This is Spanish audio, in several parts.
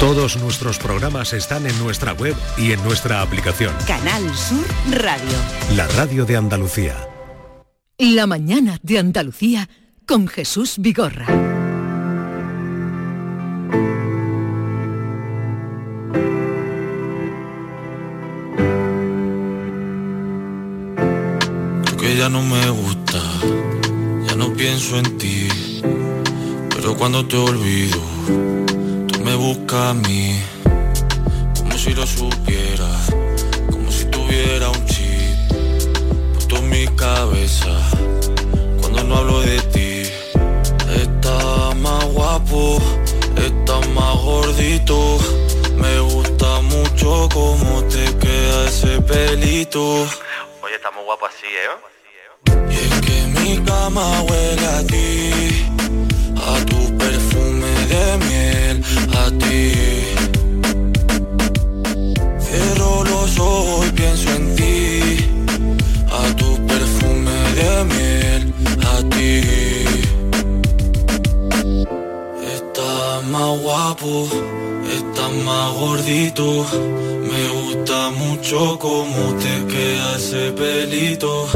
Todos nuestros programas están en nuestra web y en nuestra aplicación. Canal Sur Radio. La radio de Andalucía. La mañana de Andalucía con Jesús Vigorra. que ya no me gusta, ya no pienso en ti, pero cuando te olvido, buscas a mí, como si lo supiera, como si tuviera un chip, puesto en mi cabeza, cuando no hablo de ti, estás más guapo, estás más gordito, me gusta mucho cómo te queda ese pelito. Oye, está muy guapo así, ¿eh? Y es que mi cama huele a ti, a ti. Cierro los ojos y pienso en ti, a tu perfume de miel, a ti. Estás más guapo, estás más gordito, me gusta mucho cómo te queda ese pelito.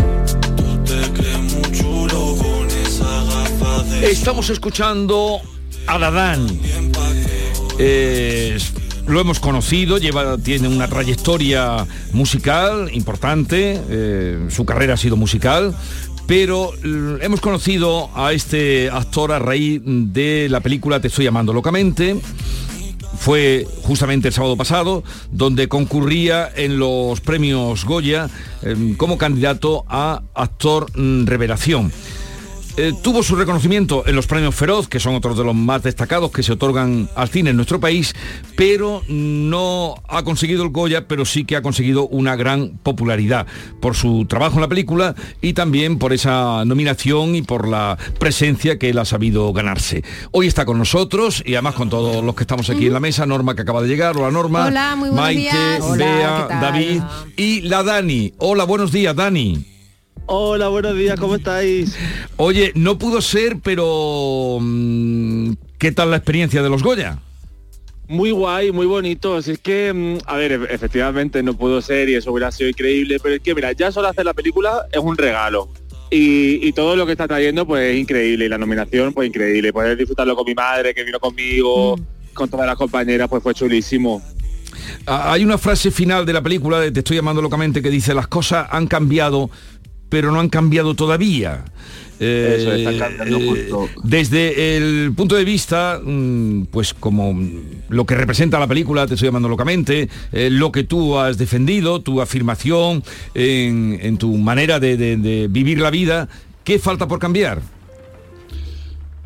Estamos escuchando a Dadán. Lo hemos conocido, lleva, tiene una trayectoria musical importante, eh, su carrera ha sido musical, pero hemos conocido a este actor a raíz de la película Te estoy llamando locamente. Fue justamente el sábado pasado, donde concurría en los premios Goya eh, como candidato a actor mm, revelación. Eh, tuvo su reconocimiento en los premios Feroz, que son otros de los más destacados que se otorgan al cine en nuestro país, pero no ha conseguido el Goya, pero sí que ha conseguido una gran popularidad por su trabajo en la película y también por esa nominación y por la presencia que él ha sabido ganarse. Hoy está con nosotros y además con todos los que estamos aquí en la mesa, Norma que acaba de llegar, hola Norma, Hola, muy buenos Maite, días. Bea. David y la Dani. Hola, buenos días, Dani. Hola, buenos días, ¿cómo estáis? Oye, no pudo ser, pero mm, ¿qué tal la experiencia de los Goya? Muy guay, muy bonito. Así es que, mm, a ver, e- efectivamente no pudo ser y eso hubiera sido increíble, pero es que, mira, ya solo hacer la película es un regalo. Y, y todo lo que está trayendo, pues es increíble. Y la nominación, pues increíble. Poder disfrutarlo con mi madre, que vino conmigo, con todas las compañeras, pues fue chulísimo. Ah, Hay una frase final de la película de Te estoy llamando locamente que dice las cosas han cambiado, pero no han cambiado todavía. Eh, Eso, están cambiando eh, justo. desde el punto de vista, mm, pues como lo que representa la película, te estoy llamando locamente, eh, lo que tú has defendido, tu afirmación en, en tu manera de, de- de vivir la vida, ¿qué falta por cambiar?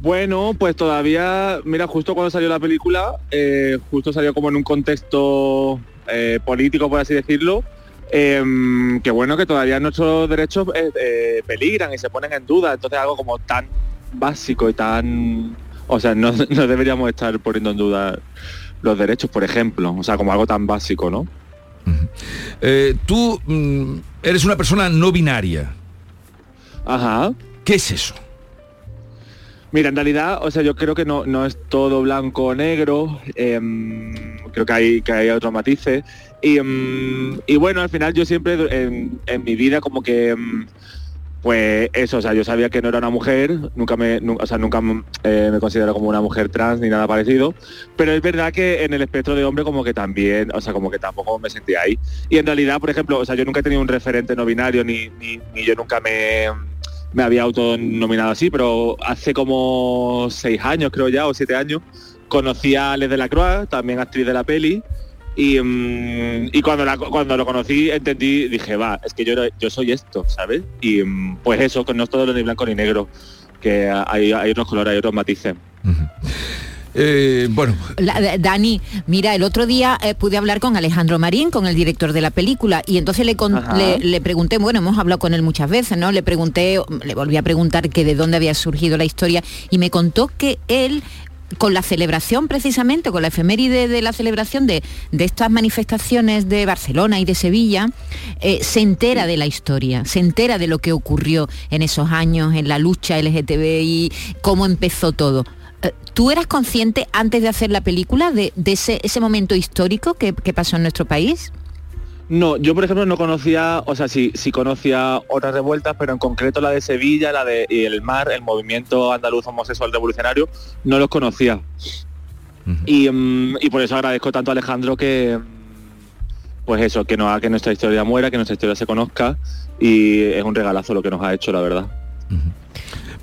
Bueno, pues todavía, mira, justo cuando salió la película, eh, justo salió como en un contexto eh, político, por así decirlo, em, que bueno, que todavía nuestros derechos eh, eh, peligran y se ponen en duda, entonces algo como tan básico y tan... O sea, no, no deberíamos estar poniendo en duda los derechos, por ejemplo, o sea, como algo tan básico, ¿no? Eh, tú mm, eres una persona no binaria. Ajá. ¿Qué es eso? Mira, en realidad, o sea, yo creo que no, no es todo blanco o negro. em, creo que hay, que hay otros matices. Y, em, y bueno, al final yo siempre en, en mi vida como que em, pues eso, o sea, yo sabía que no era una mujer, nunca me, nu- o sea, nunca eh, me considero como una mujer trans ni nada parecido, pero es verdad que en el espectro de hombre como que también, o sea, como que tampoco me sentía ahí. Y en realidad, por ejemplo, o sea, yo nunca he tenido un referente no binario ni, ni, ni yo nunca me, me había autonominado así, pero hace como seis años, creo ya, o siete años, conocí a Alex de la Croix, también actriz de la peli, y, mm, y cuando, la- cuando lo conocí entendí, dije, va, es que yo, yo soy esto, ¿sabes? Y mm, pues eso, no es todo ni blanco ni negro, que hay, hay otros colores, hay otros matices. Eh, bueno, La- da- Dani, mira, el otro día eh, pude hablar con Alejandro Marín, con el director de la película, y entonces le, con- le, le pregunté, bueno, hemos hablado con él muchas veces, ¿no? Le pregunté, le volví a preguntar que de dónde había surgido la historia, y me contó que él con la celebración precisamente, con la efeméride de la celebración de, de estas manifestaciones de Barcelona y de Sevilla, eh, se entera de la historia, se entera de lo que ocurrió en esos años, en la lucha LGTBI, cómo empezó todo. Eh, ¿Tú eras consciente antes de hacer la película de, de ese, ese momento histórico que, que pasó en nuestro país? No, yo por ejemplo no conocía, o sea, sí, sí conocía otras revueltas, pero en concreto la de Sevilla, la de y el MAR, el movimiento andaluz homosexual revolucionario, no los conocía. y, mm, y por eso agradezco tanto a Alejandro que, pues eso, que no haga que nuestra historia muera, que nuestra historia se conozca y es un regalazo lo que nos ha hecho, la verdad.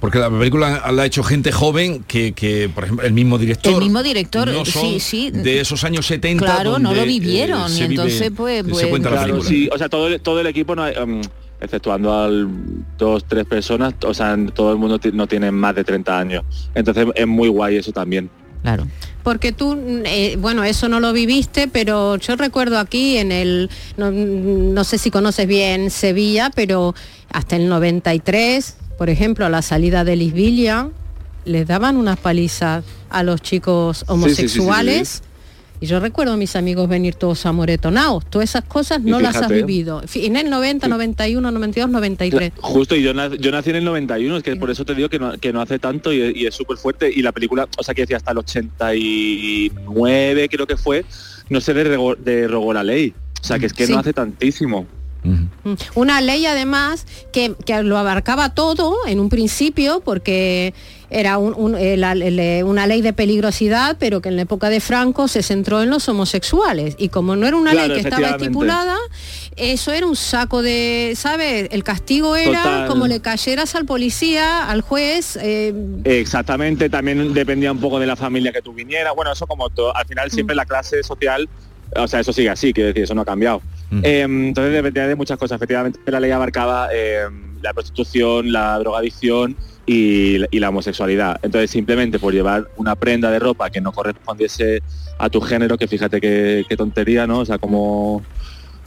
Porque la película la ha hecho gente joven que, que, por ejemplo, el mismo director. El mismo director, no son sí, sí. De esos años 70. Claro, no lo vivieron, eh, y vive- entonces, pues, se pues, cuenta la Claro, película. sí, o sea, todo el, todo el equipo, no hay, em, exceptuando al dos, tres personas, o sea, todo el mundo no tiene más de 30 años. Entonces es muy guay eso también. Claro. Porque tú, eh, bueno, eso no lo viviste, pero yo recuerdo aquí en el, no, no sé si conoces bien Sevilla, pero hasta el 93, por ejemplo, a la salida de Lisbilia, les daban unas palizas a los chicos sí, sí, sí, homosexuales. Y yo recuerdo a mis amigos venir todos amoretonados. Todas esas cosas no las has vivido. En el 90, 91, 92, 93. Justo, y yo, nac- yo nací en el 91, es que por eso te digo que no, que no hace tanto y, y es súper fuerte. Y la película, o sea, que decía hasta el 89, creo que fue, no se derogó, derogó la ley. O sea, que es que no hace tantísimo. Mm. Una ley además que, que lo abarcaba todo en un principio porque era un- un- eh, una ley de peligrosidad, pero que en la época de Franco se centró en los homosexuales. Y como no era una Claro, ley que estaba estipulada, eso era un saco de, ¿sabes? El castigo era Total. como le cayeras al policía, al juez. eh, Exactamente, también dependía un poco de la familia que tú vinieras. Bueno, eso como todo, al final siempre la clase social, o sea, eso sigue así, quiero decir, eso no ha cambiado. Eh, entonces dependía de muchas cosas. Efectivamente, la ley abarcaba eh, la prostitución, la drogadicción y, y la homosexualidad. Entonces, simplemente por llevar una prenda de ropa que no correspondiese a tu género, que fíjate qué, qué tontería, ¿no? O sea, como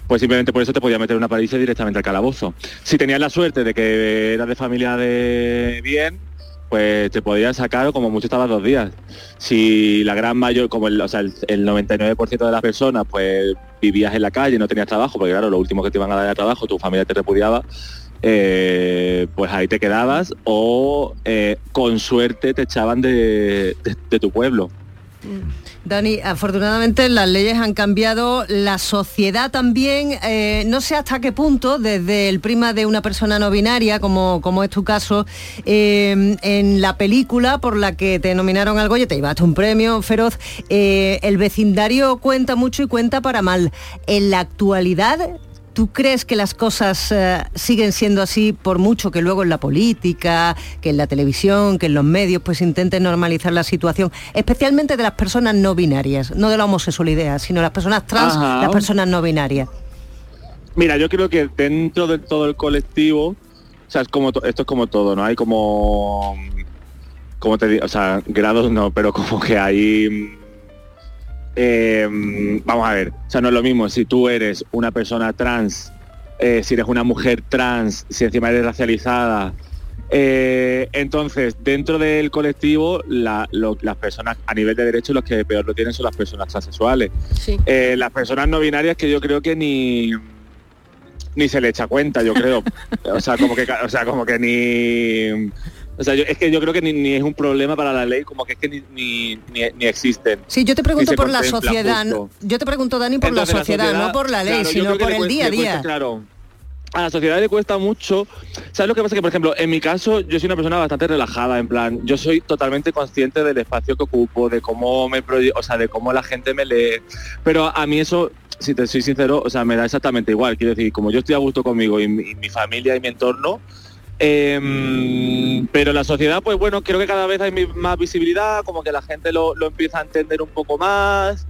pues simplemente por eso te podía meter una paliza directamente al calabozo. Si tenías la suerte de que eras de familia de bien, pues te podían sacar como mucho estabas dos días. Si la gran mayor, como el, o sea, el, el 99% de las personas, pues vivías en la calle, no tenías trabajo, porque claro, lo último que te iban a dar era trabajo, tu familia te repudiaba, eh, pues ahí te quedabas o eh, con suerte te echaban de, de- de tu pueblo. Dani, afortunadamente las leyes han cambiado, la sociedad también, eh, no sé hasta qué punto, desde el prima de una persona no binaria, como, como es tu caso, eh, en la película por la que te nominaron al Goya, te llevaste un premio feroz, eh, el vecindario cuenta mucho y cuenta para mal. En la actualidad, ¿Tú crees que las cosas eh, siguen siendo así por mucho que luego en la política, que en la televisión, que en los medios pues intenten normalizar la situación, especialmente de las personas no binarias, no de la homosexualidad, sino las personas trans, Ajá. las personas no binarias? Mira, yo creo que dentro de todo el colectivo, o sea, es como to- esto es como todo, ¿no? Hay como, como te digo, o sea, grados no, pero como que hay, eh, vamos a ver, o sea, no es lo mismo si tú eres una persona trans, eh, si eres una mujer trans, si encima eres racializada. eh, entonces, dentro del colectivo, la- lo- las personas a nivel de derechos los que peor lo tienen son las personas transexuales. sí. Eh, las personas no binarias que yo creo que ni ni se le echa cuenta, yo creo. o sea, como que o sea, como que ni o sea, yo- es que yo creo que ni, ni es un problema para la ley, como que es que ni, ni, ni- ni existen. Sí, yo te pregunto por la sociedad, justo. yo te pregunto, Dani, por Entonces, la sociedad, no por la ley, claro, sino por el día a cuesta, día. claro. A la sociedad le cuesta mucho. ¿Sabes lo que pasa? Que, por ejemplo, en mi caso, yo soy una persona bastante relajada, en plan, yo soy totalmente consciente del espacio que ocupo, de cómo me o sea, de cómo la gente me lee. Pero a mí eso, si te soy sincero, o sea, me da exactamente igual. Quiero decir, como yo estoy a gusto conmigo y mi, y mi familia y mi entorno, em, pero la sociedad, pues bueno, creo que cada vez hay más visibilidad, como que la gente lo, empieza a entender un poco más.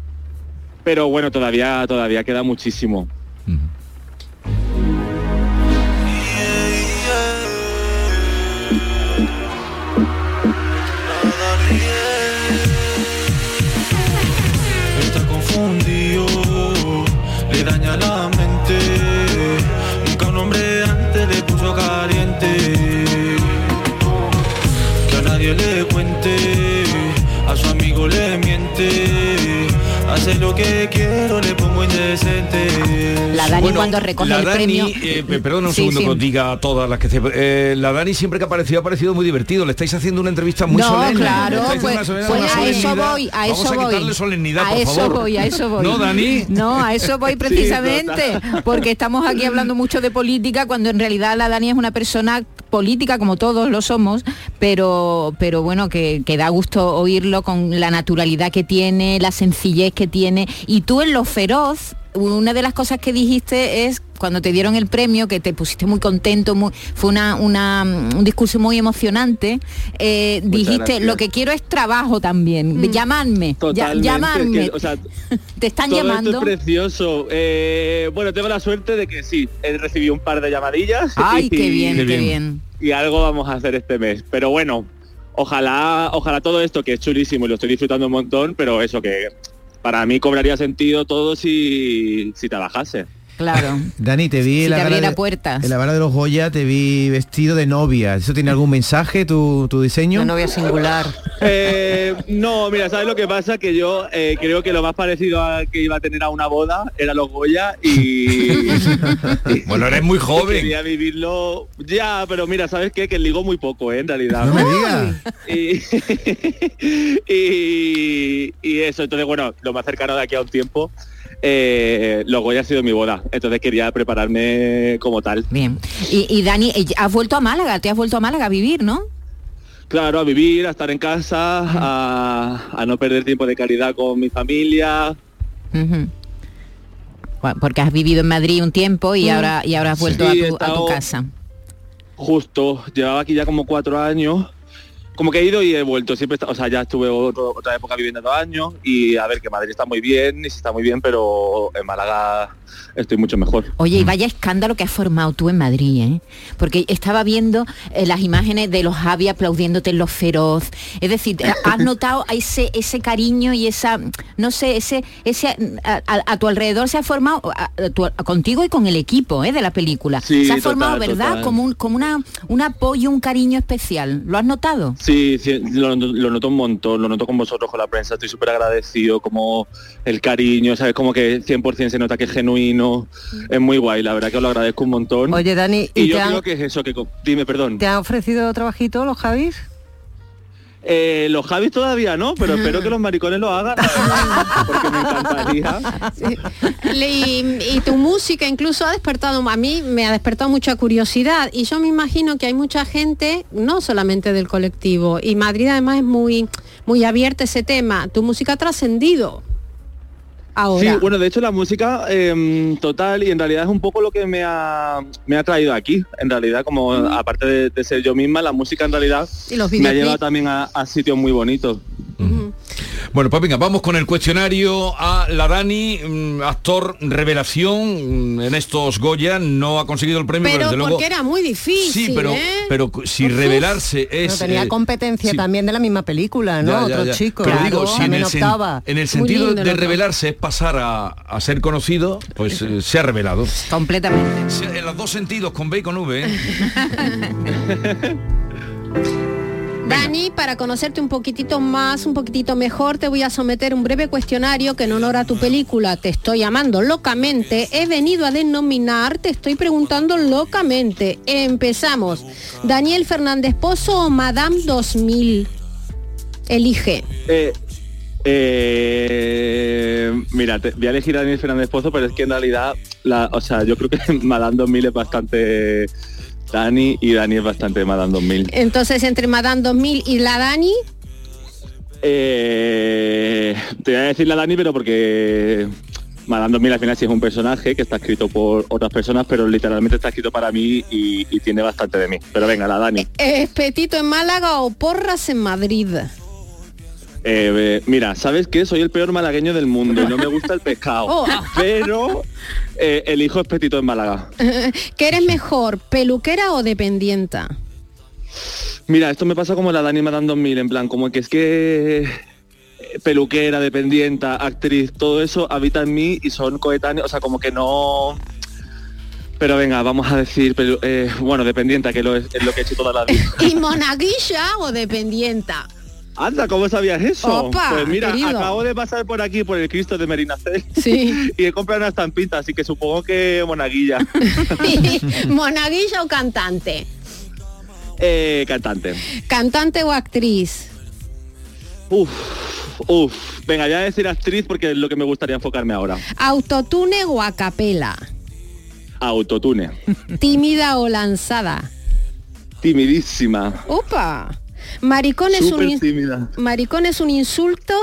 Pero bueno, todavía, todavía queda muchísimo. Daña la mente. Nunca un hombre antes le puso caliente. A nadie le cuente, a su amigo le miente. Hace lo que quiero, le pongo indecente. La Dani cuando recoge la el Dani, premio... eh, pe- perdona un Sí, segundo sí. que os diga a todas las que se- eh, la Dani siempre que ha aparecido ha parecido muy divertido. Le estáis haciendo una entrevista muy no, solemne. claro, pues, pues a eso voy, a Vamos eso a voy. quitarle solemnidad, a por eso favor. voy, a eso voy. ¿No, Dani? No, a eso voy precisamente, porque estamos aquí hablando mucho de política cuando en realidad la Dani es una persona política como todos lo somos, pero pero bueno, que, que da gusto oírlo con la naturalidad que tiene, la sencillez que tiene y tú en lo feroz una de las cosas que dijiste es cuando te dieron el premio, que te pusiste muy contento, muy- fue una, una, mm, un discurso muy emocionante, eh, dijiste, gracias. lo que quiero es trabajo también, llamadme, ya- Totalmente, llamadme, es que, o sea, te están todo esto llamando. es precioso. Eh, bueno, tengo la suerte de que sí, he recibido un par de llamadillas. Ay, y- qué bien, Qué qué bien. bien. Y algo vamos a hacer este mes. Pero bueno, ojalá, ojalá todo esto que es chulísimo y lo estoy disfrutando un montón, pero eso que para mí cobraría sentido todo si, si trabajase. Claro. Dani, te vi Si en la te gala de- puertas. en la gala de los Goya, te vi vestido de novia. ¿Eso tiene algún mensaje tu, tu diseño? Una novia singular. Eh, no, mira, ¿sabes lo que pasa? Que yo eh, creo que lo más parecido a que iba a tener a una boda era los Goya y... Bueno, eres muy joven. Quería vivirlo ya, pero mira, ¿sabes qué? Que ligo muy poco, ¿eh? En realidad. No me digas. Y, y, y eso, entonces bueno, lo más cercano de aquí a un tiempo, eh, los Goya ha sido mi boda, entonces quería prepararme como tal. Bien. Y, y Dani, eh, has vuelto a Málaga, te has vuelto a Málaga a vivir, ¿no? Claro, a vivir, a estar en casa, a, a no perder tiempo de calidad con mi familia. Bueno, Porque has vivido en Madrid un tiempo y ahora y ahora has vuelto Sí, a, tu, a tu estado- casa. Justo, llevaba aquí ya como cuatro años. Como que he ido y he vuelto, siempre, está- o sea, ya estuve otro- otra época viviendo dos años y a ver que Madrid está muy bien, y está muy bien, pero en Málaga estoy mucho mejor. Oye, y vaya escándalo que has formado tú en Madrid, ¿eh? Porque estaba viendo eh, las imágenes de los Javi aplaudiéndote en los feroz. Es decir, eh, has notado ese ese cariño y esa, no sé, ese ese a, a- a tu alrededor se ha formado a- a tu- contigo y con el equipo, ¿eh? De la película. Sí, se ha total, formado, ¿verdad? total. Como un como una un apoyo, un cariño especial. ¿Lo has notado? Sí, sí, lo, lo noto un montón, lo noto con vosotros, con la prensa, estoy súper agradecido, como el cariño, ¿sabes? Como que 100% se nota que es genuino, es muy guay, la verdad que os lo agradezco un montón. Oye, Dani, y ¿y yo te han, creo que es eso, que dime, perdón. te han ofrecido trabajito los Javis? Eh, los Javis todavía no, pero espero que los maricones lo hagan, porque me encantaría. Y, y tu música incluso ha despertado, a mí me ha despertado mucha curiosidad y yo me imagino que hay mucha gente, no solamente del colectivo, y Madrid además es muy, muy abierta a ese tema. Tu música ha trascendido. Ahora. Sí, bueno, de hecho la música em, total y en realidad es un poco lo que me ha, me ha traído aquí. En realidad, como aparte de, de ser yo misma, la música en realidad Y los me ha llevado también a, a sitios muy bonitos. Bueno, pues venga, vamos con el cuestionario a la Dani, mm, actor revelación mm, en estos Goya, no ha conseguido el premio, pero desde luego... porque era muy difícil. Sí, pero, ¿eh? pero si revelarse es... No, tenía eh, competencia sí. también de la misma película, ¿no? Ya, ya, Otro chico. Pero claro, digo, si en el, sen- optaba. en el Muy sentido de revelarse es pasar a, a ser conocido, pues eh, se ha revelado. Completamente. En los dos sentidos, con B y con V. Dani, para conocerte un poquitito más, un poquitito mejor, te voy a someter un breve cuestionario que en honor a tu película Te estoy amando locamente, he venido a denominar Te estoy preguntando locamente. Empezamos. Daniel Fernández Pozo o Madame 2000. Elige. Eh, eh, mira, te- voy a elegir a Daniel Fernández Pozo, pero es que en realidad, la, o sea, yo creo que Madame 2000 es bastante Dani y Dani es bastante Madame 2000. Entonces, entre Madame 2000 y la Dani, Eh, te voy a decir la Dani, pero porque Madame 2000 al final sí es un personaje que está escrito por otras personas, pero literalmente está escrito para mí y, y tiene bastante de mí. Pero venga, la Dani. ¿es Petito en Málaga o Porras en Madrid? Eh, mira, ¿sabes qué? Soy el peor malagueño del mundo y no me gusta el pescado. Oh. Pero eh, el hijo es petito en Málaga. ¿Qué eres mejor, peluquera o dependienta? Mira, esto me pasa como la Dani Madame 2000, en plan, como que es que eh, peluquera, dependienta, actriz, todo eso habita en mí y son coetáneos, o sea, como que no... Pero venga, vamos a decir, pelu- eh, bueno, dependienta, que lo es, es lo que he hecho toda la vida. ¿Y monaguilla o dependienta? Anda, ¿cómo sabías eso? Opa, pues mira, querido. acabo de pasar por aquí por el Cristo de Merinacel Sí. y he comprado una estampita, así que supongo que monaguilla. ¿Monaguillo o cantante? eh, cantante. ¿Cantante o actriz? Uf, uf. Venga, voy a decir actriz porque es lo que me gustaría enfocarme ahora. ¿Autotune o a capela? Autotune. ¿Tímida o lanzada? Timidísima. ¡Opa! ¿Maricón es, un, Súper tímida. ¿Maricón es un insulto?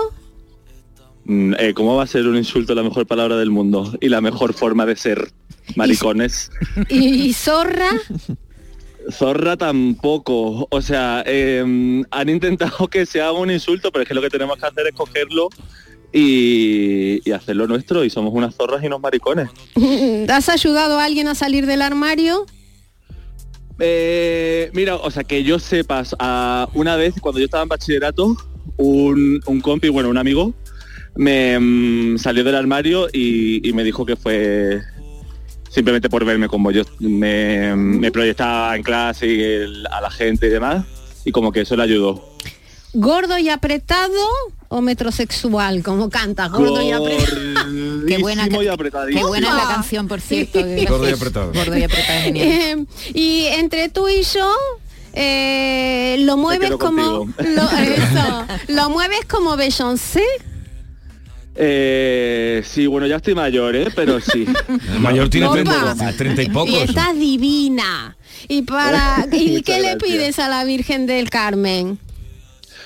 Mm, eh, ¿Cómo va a ser un insulto la mejor palabra del mundo y la mejor forma de ser? Maricones. ¿Y, y zorra? Zorra tampoco. O sea, eh, han intentado que sea un insulto, pero es que lo que tenemos que hacer es cogerlo y, y hacerlo nuestro. Y somos unas zorras y unos maricones. ¿Has ayudado a alguien a salir del armario? Eh, mira, o sea, que yo sepas, a una vez cuando yo estaba en bachillerato, un, un compi, bueno, un amigo, me mm, salió del armario y, y me dijo que fue simplemente por verme como yo me, me proyectaba en clase y el- a la gente y demás, y como que eso le ayudó. ¿Gordo y apretado o metrosexual? Como cantas, gordo y apretado. Qué buena, y qué buena es la canción, por cierto. Gordo y apretado. Gordo y apretado es genial. Eh, y entre tú y yo, eh, lo mueves como... Lo, eso, lo mueves como Beyoncé. Eh, sí, bueno, ya estoy mayor, ¿eh? pero sí. El mayor tiene Opa. 30, 30 y Y pocos. estás divina. ¿Y para y qué le pides a la Virgen del Carmen?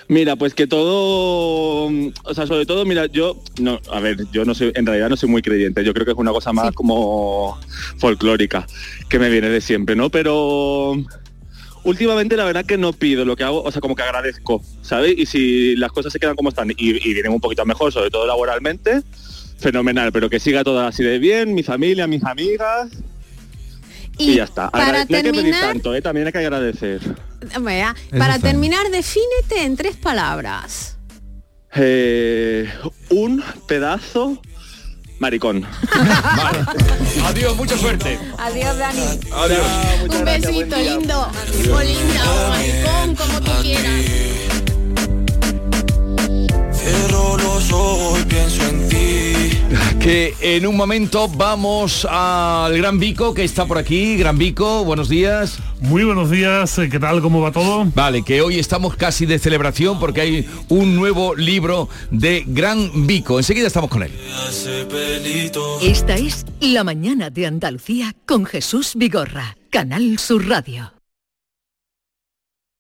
Mira, pues que todo, o sea, sobre todo, mira, yo, no, a ver, yo no soy, en realidad no soy muy creyente, yo creo que es una cosa más como folclórica, que me viene de siempre, ¿no? Pero últimamente la verdad que no pido lo que hago, o sea, como que agradezco, ¿sabes? Y si las cosas se quedan como están y, y vienen un poquito mejor, sobre todo laboralmente, fenomenal, pero que siga todo así de bien, mi familia, mis amigas, y, ya está. para no hay que pedir tanto, ¿eh? También hay que agradecer. Vea, para está. terminar, defínete en tres palabras. Eh, un pedazo maricón. Vale. Adiós, mucha suerte. Adiós, Dani. Adiós. Un besito lindo. O linda, o maricón, como tú quieras. Cierro los ojos y pienso en ti. Que en un momento vamos al Gran Vico, que está por aquí. Gran Vico, buenos días. Muy buenos días, eh, ¿qué tal? ¿Cómo va todo? Vale, que hoy estamos casi de celebración porque hay un nuevo libro de Gran Vico. Enseguida estamos con él. Esta es La mañana de Andalucía con Jesús Vigorra, Canal Sur Radio.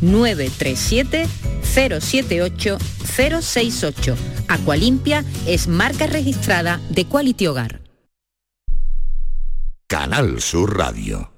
937 078 068. Aqualimpia es marca registrada de Quality Hogar. Canal Sur Radio.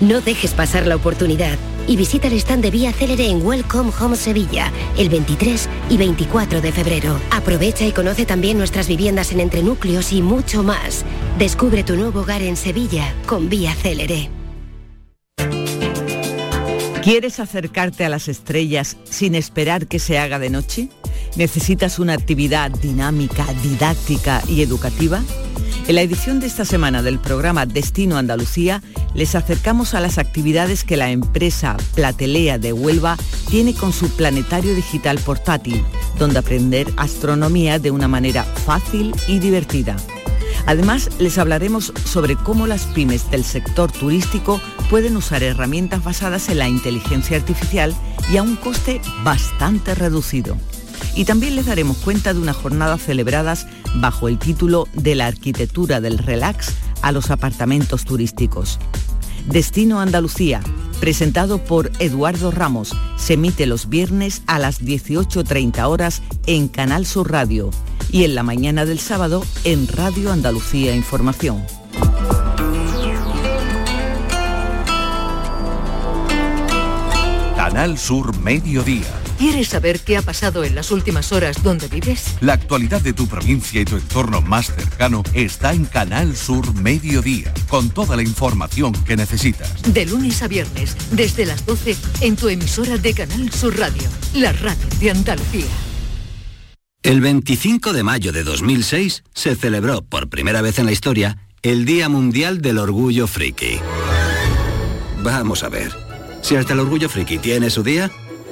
No dejes pasar la oportunidad y visita el stand de Vía Célere en Welcome Home Sevilla el 23 y 24 de febrero. Aprovecha y conoce también nuestras viviendas en entrenúcleos y mucho más. Descubre tu nuevo hogar en Sevilla con Vía Célere. ¿Quieres acercarte a las estrellas sin esperar que se haga de noche? ¿Necesitas una actividad dinámica, didáctica y educativa? En la edición de esta semana del programa Destino Andalucía les acercamos a las actividades que la empresa Platelea de Huelva tiene con su planetario digital portátil, donde aprender astronomía de una manera fácil y divertida. Además, les hablaremos sobre cómo las pymes del sector turístico pueden usar herramientas basadas en la inteligencia artificial y a un coste bastante reducido. Y también les daremos cuenta de unas jornadas celebradas bajo el título de la arquitectura del relax a los apartamentos turísticos. Destino Andalucía, presentado por Eduardo Ramos, se emite los viernes a las 18.30 horas en Canal Sur Radio y en la mañana del sábado en Radio Andalucía Información. Canal Sur Mediodía. ¿Quieres saber qué ha pasado en las últimas horas donde vives? La actualidad de tu provincia y tu entorno más cercano está en Canal Sur Mediodía, con toda la información que necesitas. De lunes a viernes, desde las 12, en tu emisora de Canal Sur Radio, la radio de Andalucía. El 25 de mayo de 2006 se celebró por primera vez en la historia el Día Mundial del Orgullo Friki. Vamos a ver, si hasta el Orgullo Friki tiene su día,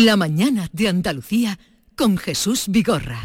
La mañana de Andalucía con Jesús Vigorra.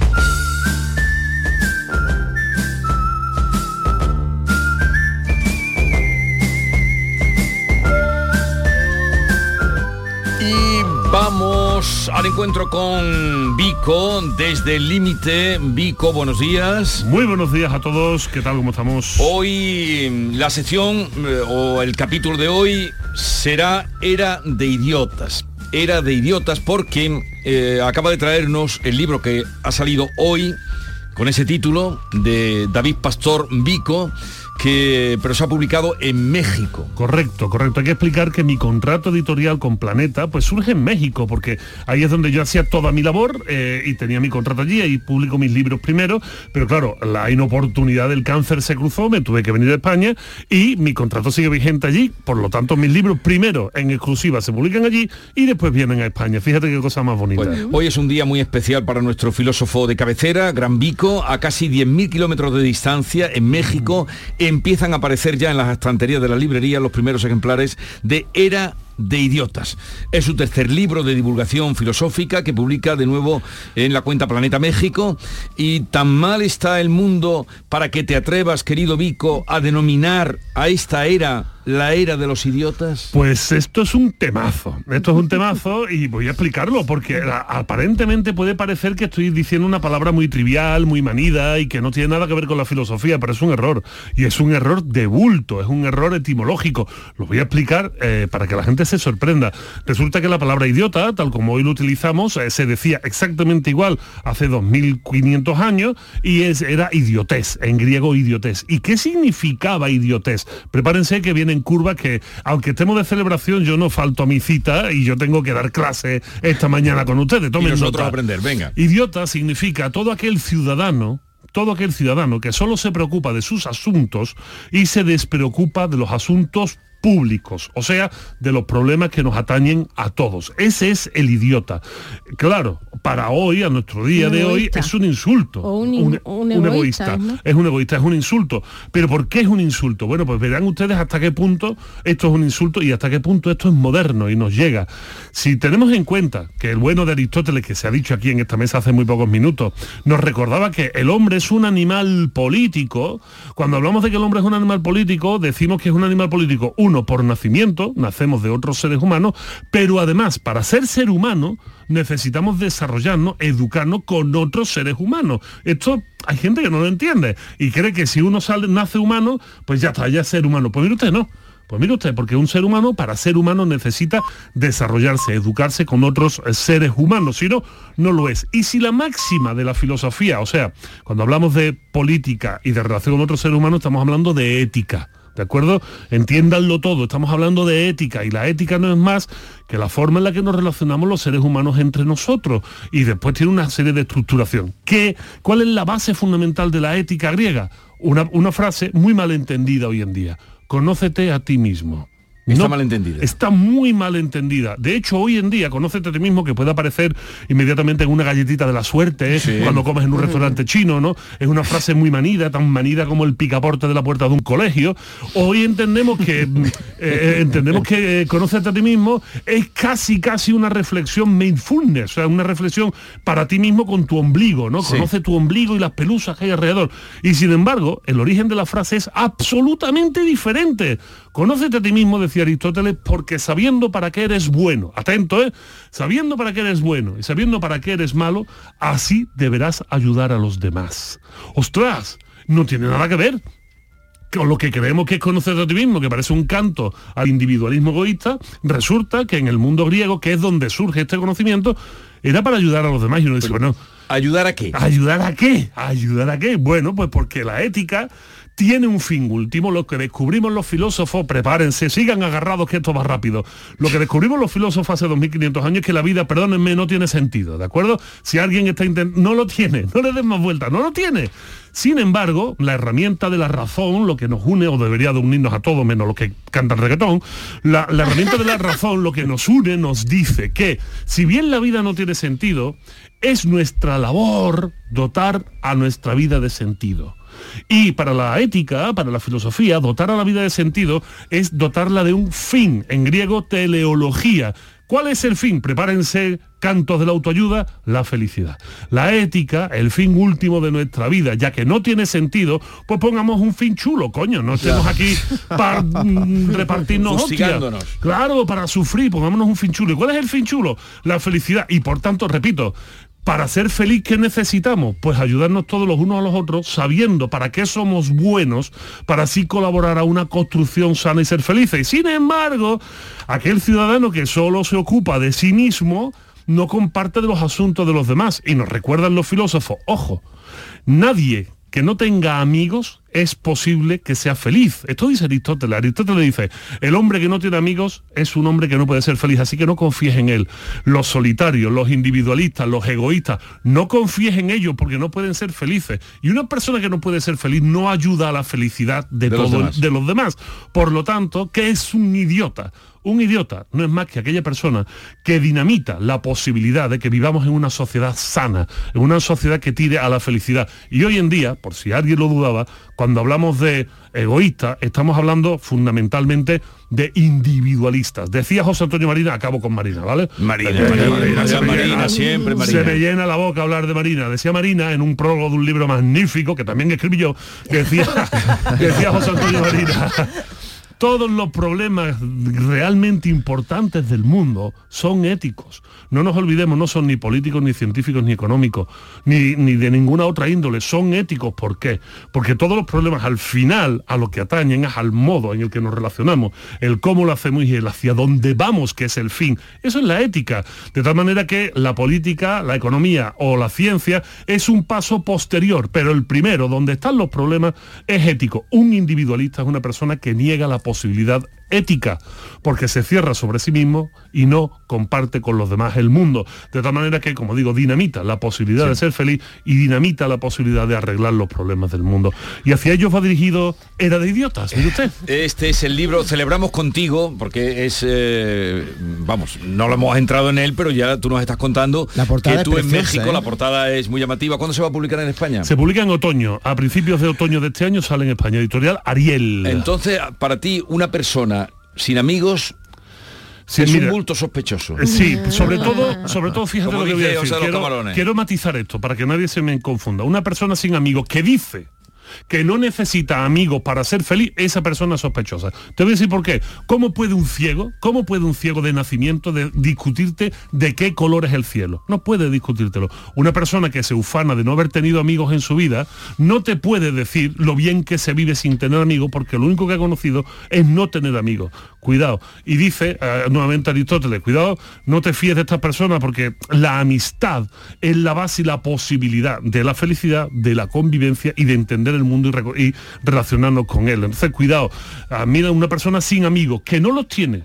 Y vamos al encuentro con Vico desde el límite. Vico, buenos días. Muy buenos días a todos, ¿qué tal? ¿Cómo estamos? Hoy la sección eh, o el capítulo de hoy será Era de Idiotas. Era de Idiotas porque eh, acaba de traernos el libro que ha salido hoy con ese título de David Pastor Vico que pero se ha publicado en México. Correcto, correcto. Hay que explicar que mi contrato editorial con Planeta pues surge en México, porque ahí es donde yo hacía toda mi labor eh, y tenía mi contrato allí, ahí publico mis libros primero, pero claro, la inoportunidad del cáncer se cruzó, me tuve que venir a España y mi contrato sigue vigente allí, por lo tanto mis libros primero en exclusiva se publican allí y después vienen a España. Fíjate qué cosa más bonita. Hoy es un día muy especial para nuestro filósofo de cabecera, Gran Vico, a casi 10.000 kilómetros de distancia, en México, empiezan a aparecer ya en las estanterías de la librería los primeros ejemplares de Era de idiotas. Es su tercer libro de divulgación filosófica que publica de nuevo en la cuenta Planeta México. Y tan mal está el mundo para que te atrevas, querido Vico, a denominar a esta era la era de los idiotas? Pues esto es un temazo. Esto es un temazo y voy a explicarlo porque aparentemente puede parecer que estoy diciendo una palabra muy trivial, muy manida y que no tiene nada que ver con la filosofía, pero es un error. Y es un error de bulto, es un error etimológico. Lo voy a explicar eh, para que la gente se sorprenda. Resulta que la palabra idiota, tal como hoy lo utilizamos, eh, se decía exactamente igual hace 2500 años y es, era idiotés, en griego idiotés. ¿Y qué significaba idiotés? Prepárense que vienen curva que, aunque estemos de celebración, yo no falto a mi cita y yo tengo que dar clase esta mañana con ustedes. Tomen y nosotros nota. aprender, venga. Idiota significa todo aquel ciudadano todo aquel ciudadano que solo se preocupa de sus asuntos y se despreocupa de los asuntos públicos, o sea, de los problemas que nos atañen a todos. Ese es el idiota. Claro, para hoy, a nuestro día Un de hoy, es un insulto. O un egoísta, ¿no? Es un egoísta, es un insulto. Pero ¿por qué es un insulto? Bueno, pues verán ustedes hasta qué punto esto es un insulto y hasta qué punto esto es moderno y nos llega. Si tenemos en cuenta que el bueno de Aristóteles, que se ha dicho aquí en esta mesa hace muy pocos minutos, nos recordaba que el hombre es un animal político, cuando hablamos de que el hombre es un animal político, decimos que es un animal político, uno, por nacimiento, nacemos de otros seres humanos, pero además, para ser ser humano, necesitamos desarrollarnos, educarnos con otros seres humanos. Esto hay gente que no lo entiende y cree que si uno sale, nace humano, pues ya está, ya es ser humano. Pues mire usted, no. Pues mire usted, porque un ser humano, para ser humano, necesita desarrollarse, educarse con otros eh, seres humanos, si no, no lo es. Y si la máxima de la filosofía, o sea, cuando hablamos de política y de relación con otros seres humanos, estamos hablando de ética. ¿De acuerdo? Entiéndanlo todo, estamos hablando de ética y la ética no es más que la forma en la que nos relacionamos los seres humanos entre nosotros y después tiene una serie de estructuración. ¿Qué, ¿Cuál es la base fundamental de la ética griega? Una, una frase muy mal entendida hoy en día. Conócete a ti mismo. Está mal entendida. Está muy mal entendida. De hecho, hoy en día, conócete a ti mismo, que puede aparecer inmediatamente en una galletita de la suerte, ¿eh? Sí. cuando comes en un restaurante chino, ¿no? Es una frase muy manida, tan manida como el picaporte de la puerta de un colegio. Hoy entendemos que mm, eh, entendemos que eh, conócete a ti mismo es casi casi una reflexión mindfulness, o sea, una reflexión para ti mismo con tu ombligo, ¿no? Sí. Conoce tu ombligo y las pelusas que hay alrededor. Y sin embargo, el origen de la frase es absolutamente diferente. Conócete a ti mismo, decía Aristóteles, porque sabiendo para qué eres bueno, atento, ¿eh? Sabiendo para qué eres bueno y sabiendo para qué eres malo, así deberás ayudar a los demás. ¡Ostras! No tiene nada que ver con lo que creemos que es conocerte a ti mismo, que parece un canto al individualismo egoísta, resulta que en el mundo griego, que es donde surge este conocimiento, era para ayudar a los demás. Y uno dice, bueno, ¿ayudar a qué? ¿Ayudar a qué? ¿Ayudar a qué? Bueno, pues porque la ética tiene un fin último, lo que descubrimos los filósofos, prepárense, sigan agarrados que esto va rápido. Lo que descubrimos los filósofos hace 2500 años es que la vida, perdónenme, no tiene sentido, ¿de acuerdo? Si alguien está intentando, no lo tiene, no le den más vueltas, no lo tiene. Sin embargo, la herramienta de la razón, lo que nos une, o debería de unirnos a todos, menos los que cantan reggaetón, la herramienta de la razón, lo que nos une, nos dice que, si bien la vida no tiene sentido, es nuestra labor dotar a nuestra vida de sentido. Y para la ética, para la filosofía, dotar a la vida de sentido es dotarla de un fin, en griego teleología. ¿Cuál es el fin? Prepárense, cantos de la autoayuda, la felicidad. La ética, el fin último de nuestra vida, ya que no tiene sentido, pues pongamos un fin chulo, coño, no estemos Ya. aquí para mm, repartirnos hostias. Claro, para sufrir, pongámonos un fin chulo. ¿Y cuál es el fin chulo? La felicidad. Y por tanto, repito, para ser feliz, ¿qué necesitamos? Pues ayudarnos todos los unos a los otros, sabiendo para qué somos buenos, para así colaborar a una construcción sana y ser felices. Y sin embargo, aquel ciudadano que solo se ocupa de sí mismo, no comparte de los asuntos de los demás. Y nos recuerdan los filósofos, ojo, nadie que no tenga amigos es posible que sea feliz. Esto dice Aristóteles. Aristóteles dice, el hombre que no tiene amigos es un hombre que no puede ser feliz, así que no confíes en él. Los solitarios, los individualistas, los egoístas, no confíes en ellos porque no pueden ser felices. Y una persona que no puede ser feliz no ayuda a la felicidad de, De los todo- demás. de los demás. Por lo tanto, ¿qué es un idiota? Un idiota no es más que aquella persona que dinamita la posibilidad de que vivamos en una sociedad sana, en una sociedad que tire a la felicidad. Y hoy en día, por si alguien lo dudaba, cuando hablamos de egoístas, estamos hablando fundamentalmente de individualistas. Decía José Antonio Marina, acabo con Marina, ¿vale? Marina, Marina, se Marina, llena- siempre Se Marina. me llena la boca hablar de Marina. Decía Marina en un prólogo de un libro magnífico que también escribí yo, que decía, que decía José Antonio Marina. Todos los problemas realmente importantes del mundo son éticos. No nos olvidemos, no son ni políticos, ni científicos, ni económicos, ni, ni de ninguna otra índole. Son éticos. ¿Por qué? Porque todos los problemas al final a lo que atañen es al modo en el que nos relacionamos, el cómo lo hacemos y el hacia dónde vamos, que es el fin. Eso es la ética. De tal manera que la política, la economía o la ciencia es un paso posterior, pero el primero, donde están los problemas, es ético. Un individualista es una persona que niega la posibilidad ética, porque se cierra sobre sí mismo y no comparte con los demás el mundo. De tal manera que, como digo, dinamita la posibilidad de ser feliz y dinamita la posibilidad de arreglar los problemas del mundo. Y hacia ellos va dirigido Era de Idiotas, mire usted. Este es el libro Celebramos contigo, porque es, eh, vamos, no lo hemos entrado en él, pero ya tú nos estás contando portada que es tú en México ¿eh? la portada es muy llamativa. ¿Cuándo se va a publicar en España? Se publica en otoño. A principios de otoño de este año sale en España. Editorial Ariel. Entonces, para ti, una persona sin amigos Sí, es mira, un bulto sospechoso. Eh, Sí, sobre todo, sobre todo, fíjate Como lo que voy a decir. Quiero, quiero matizar esto para que nadie se me confunda. Una persona sin amigos que dice que no necesita amigos para ser feliz, esa persona sospechosa. Te voy a decir por qué. ¿Cómo puede un ciego, cómo puede un ciego de nacimiento discutirte de qué color es el cielo? No puede discutírtelo. Una persona que se ufana de no haber tenido amigos en su vida, no te puede decir lo bien que se vive sin tener amigos, porque lo único que ha conocido es no tener amigos. Cuidado. Y dice eh, nuevamente Aristóteles, cuidado, no te fíes de estas personas porque la amistad es la base y la posibilidad de la felicidad, de la convivencia y de entender el mundo y, y relacionarnos con él. Entonces, cuidado, ah, mira una persona sin amigos que no los tiene.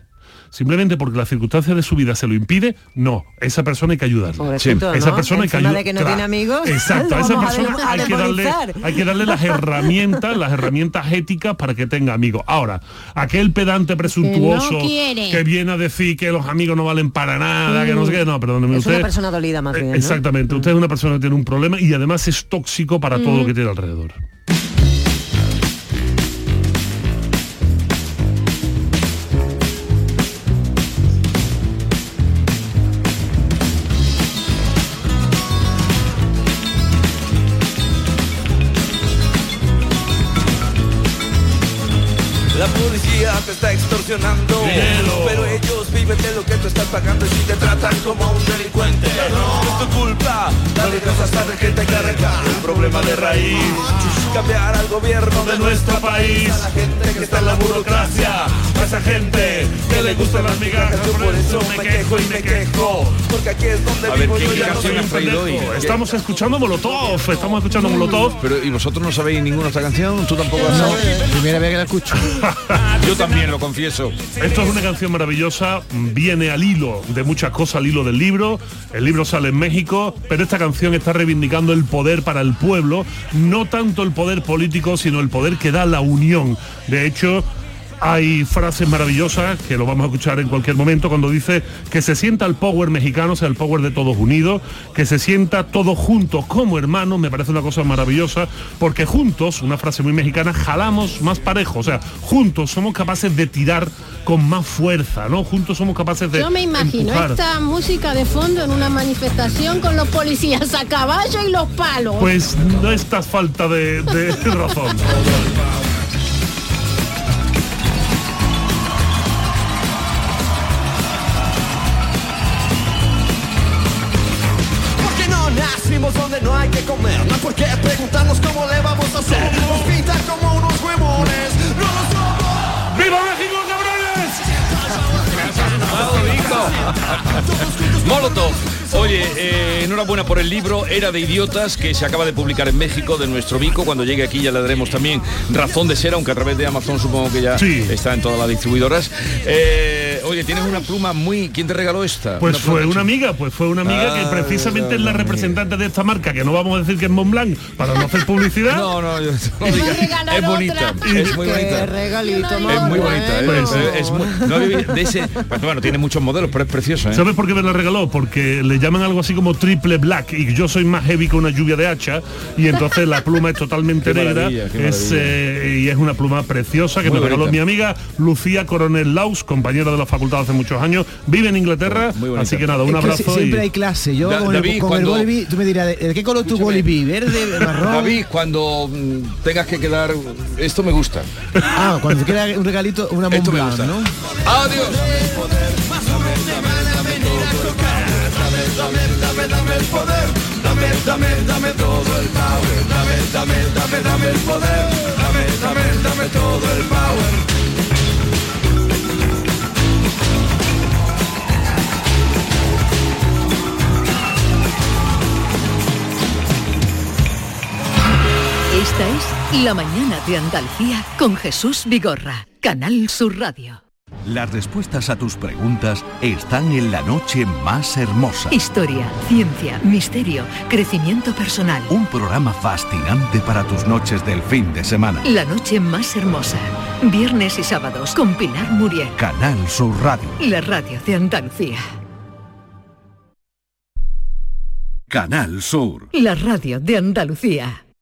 Simplemente porque las circunstancias de su vida se lo impide, no, esa persona hay que ayudarla. Esa ¿no? persona hay que de que no tiene amigos, Exacto, a esa a persona a hay que darle, hay que darle las herramientas, las herramientas éticas para que tenga amigos. Ahora, aquel pedante presuntuoso que viene a decir que los amigos no valen para nada, que no sé qué, no, perdóneme Es usted. una persona dolida más Eh, bien. ¿no? Exactamente, usted es una persona que tiene un problema y además es tóxico para todo lo Mm. que tiene alrededor. Está extorsionando. Pero ellos viven de lo que tú estás pagando Y si te tratan como un delincuente. No tu culpa Dale cosas tarde que te arreglar El problema de raíz Cambiar al gobierno de nuestro país A la gente que está en la burocracia A esa gente que le gustan las migajas Yo por eso me quejo y me quejo Porque aquí es donde A ver, vivo ¿qué, yo ya no soy un has hoy? Estamos escuchando Molotov, estamos escuchando Molotov. Pero, ¿y vosotros no sabéis ninguna otra canción? ¿Tú tampoco la sabes? Primera vez que la escucho. Yo también lo confieso. Esto es una canción maravillosa, viene al hilo de muchas cosas, al hilo del libro. El libro sale en México, pero esta canción está reivindicando el poder para el pueblo, no tanto el poder político, sino el poder que da la unión. De hecho, hay frases maravillosas que lo vamos a escuchar en cualquier momento cuando dice que se sienta el power mexicano, o sea, el power de todos unidos, que se sienta todos juntos como hermanos, me parece una cosa maravillosa, porque juntos, una frase muy mexicana, jalamos más parejo, o sea, juntos somos capaces de tirar con más fuerza, ¿no? Juntos somos capaces de Yo me imagino empujar. esta música de fondo en una manifestación con los policías a caballo y los palos. Pues no estás falta de, de razón. Comer No hay por qué preguntarnos cómo le vamos a hacer Nos pintan como unos huevones No lo somos ¡Viva México, cabrones! Molotov. Oye, eh, enhorabuena por el libro Era de Idiotas que se acaba de publicar en México de nuestro Vico. Cuando llegue aquí ya le daremos también razón de ser, aunque a través de Amazon supongo que ya está en todas las distribuidoras. Eh, oye, tienes una pluma muy... ¿Quién te regaló esta? Pues fue una amiga, pues fue una amiga que Ah, precisamente es la representante de esta marca, que no vamos a decir que es Montblanc para no hacer publicidad. No, no, yo- no es bonita, es muy bonita. regalito Es muy bonita, ¿eh? Pues es muy- no había- de ese, pues, bueno, tiene muchos modelos, pero es precioso, ¿eh? ¿Sabes por qué me la regaló? Porque le llaman algo así como triple black y yo soy más heavy que una lluvia de hacha y entonces la pluma es totalmente Qué negra es, eh, y es una pluma preciosa que Muy me regaló bonita. mi amiga Lucía Coronel Laus, compañera de la facultad hace muchos años, vive en Inglaterra, así que nada, un Es que abrazo. si- siempre y- hay clase. Yo Da- con, el, David, con cuando- el boliví, tú me dirás, ¿de qué color tu boliví? ¿Verde, marrón? David, cuando mm, tengas que quedar, esto me gusta. Ah, cuando te queda un regalito, una gusta. ¿no? Adiós. Dame, dame, dame el poder, dame, dame, dame todo el power, dame, dame, dame, dame el poder, dame, dame, dame todo el power. Esta es La Mañana de Andalucía con Jesús Vigorra, Canal Sur Radio. Las respuestas a tus preguntas están en la noche más hermosa. Historia, ciencia, misterio, crecimiento personal. Un programa fascinante para tus noches del fin de semana. La noche más hermosa. Viernes y sábados con Pilar Muriel. Canal Sur Radio. La radio de Andalucía. Canal Sur. La radio de Andalucía.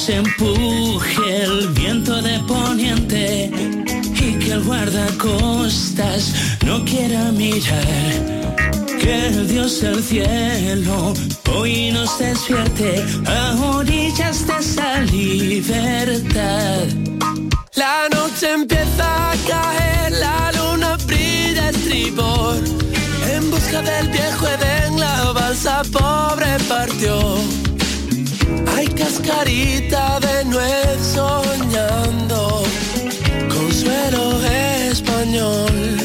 Nos empuje el viento de poniente y que el guardacostas no quiera mirar. Que el Dios del cielo hoy nos despierte a orillas de esa libertad. La noche empieza a caer, la luna brilla estribor. En busca del viejo Edén, la balsa pobre partió. Hay cascarita de nuez soñando, consuelo español.